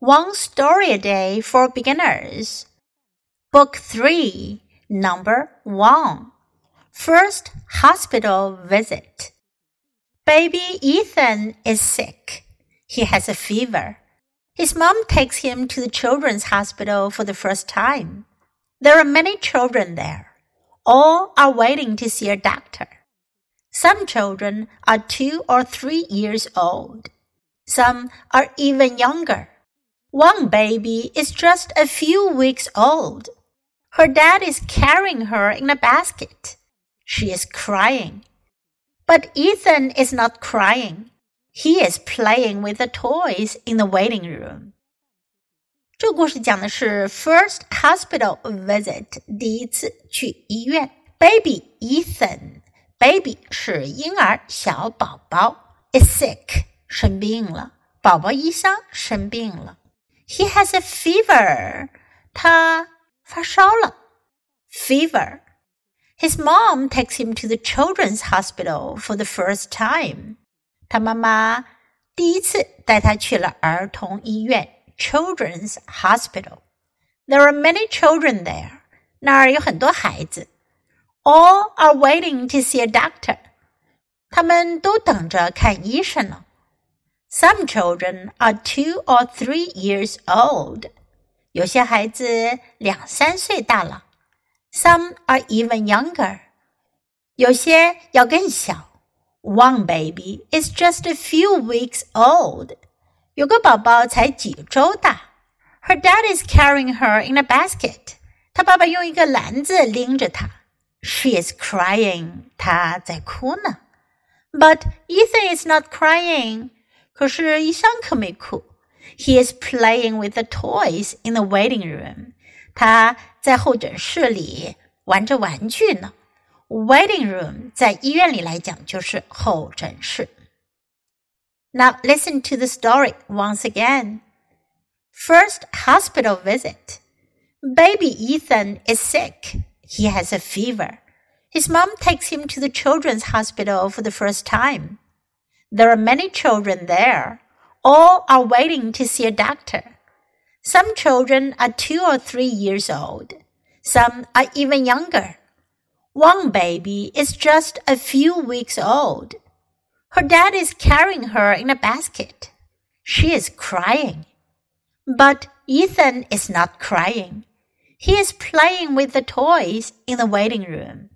One Story a Day for Beginners. Book 3, Number 1. First Hospital Visit. Baby Ethan is sick. He has a fever. His mom takes him to the children's hospital for the first time. There are many children there. All are waiting to see a doctor. Some children are two or three years old. Some are even younger. One baby is just a few weeks old. Her dad is carrying her in a basket. She is crying. But Ethan is not crying. He is playing with the toys in the waiting room. 这个故事讲的是 first hospital visit，第一次去医院。Baby Ethan，baby 是婴儿小宝宝，is sick 生病了，宝宝医生生病了。 He has a fever，他发烧了，fever。His mom takes him to the children's hospital for the first time. 他妈妈第一次带他去了儿童医院 （Children's Hospital）。There are many children there. 那儿有很多孩子。All are waiting to see a doctor. 他们都等着看医生呢。 Some children are two or three years old. 有些孩子两三岁大了。some are even younger. 有些要更小。One baby is just a few weeks old. 有个宝宝才几周大。Her dad is carrying her in a basket. 她爸爸用一个篮子拎着她。She is crying. 她在哭呢。But Ethan is not crying. 可是医生可没哭。He is playing with the toys in the waiting room. 他在候诊室里玩着玩具呢。Waiting room 在医院里来讲就是候诊室。Now listen to the story once again. First hospital visit. Baby Ethan is sick. He has a fever. His mom takes him to the children's hospital for the first time. There are many children there. All are waiting to see a doctor. Some children are two or three years old. Some are even younger. One baby is just a few weeks old. Her dad is carrying her in a basket. She is crying. But Ethan is not crying. He is playing with the toys in the waiting room.